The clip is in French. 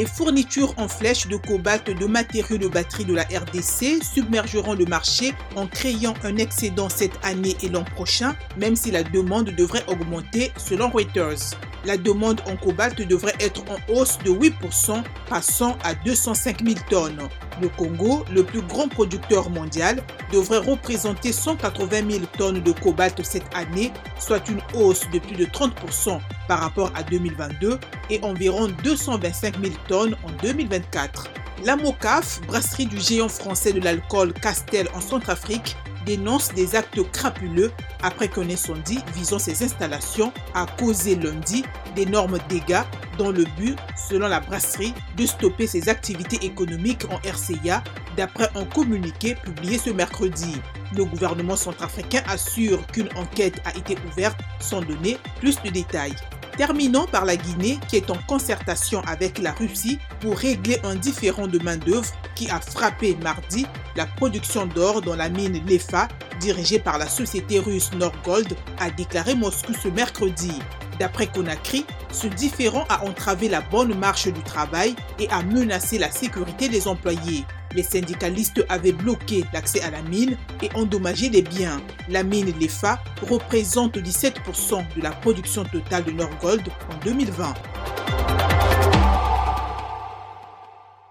Les fournitures en flèche de cobalt de matériaux de batterie de la RDC submergeront le marché en créant un excédent cette année et l'an prochain, même si la demande devrait augmenter selon Reuters. La demande en cobalt devrait être en hausse de 8%, passant à 205 000 tonnes. Le Congo, le plus grand producteur mondial, devrait représenter 180 000 tonnes de cobalt cette année, soit une hausse de plus de 30% par rapport à 2022 et environ 225 000 tonnes en 2024. La MOCAF, brasserie du géant français de l'alcool Castel en Centrafrique, dénonce des actes crapuleux après qu'un incendie visant ces installations a causé lundi d'énormes dégâts dans le but, selon la brasserie, de stopper ses activités économiques en RCA d'après un communiqué publié ce mercredi. Le gouvernement centrafricain assure qu'une enquête a été ouverte sans donner plus de détails. Terminons par la Guinée qui est en concertation avec la Russie pour régler un différend de main-d'œuvre qui a frappé mardi la production d'or dans la mine Lefa dirigée par la société russe Norgold, a déclaré Moscou ce mercredi. D'après Conakry, ce différend a entravé la bonne marche du travail et a menacé la sécurité des employés. Les syndicalistes avaient bloqué l'accès à la mine et endommagé des biens. La mine Lefa représente 17% de la production totale de Norgold en 2020.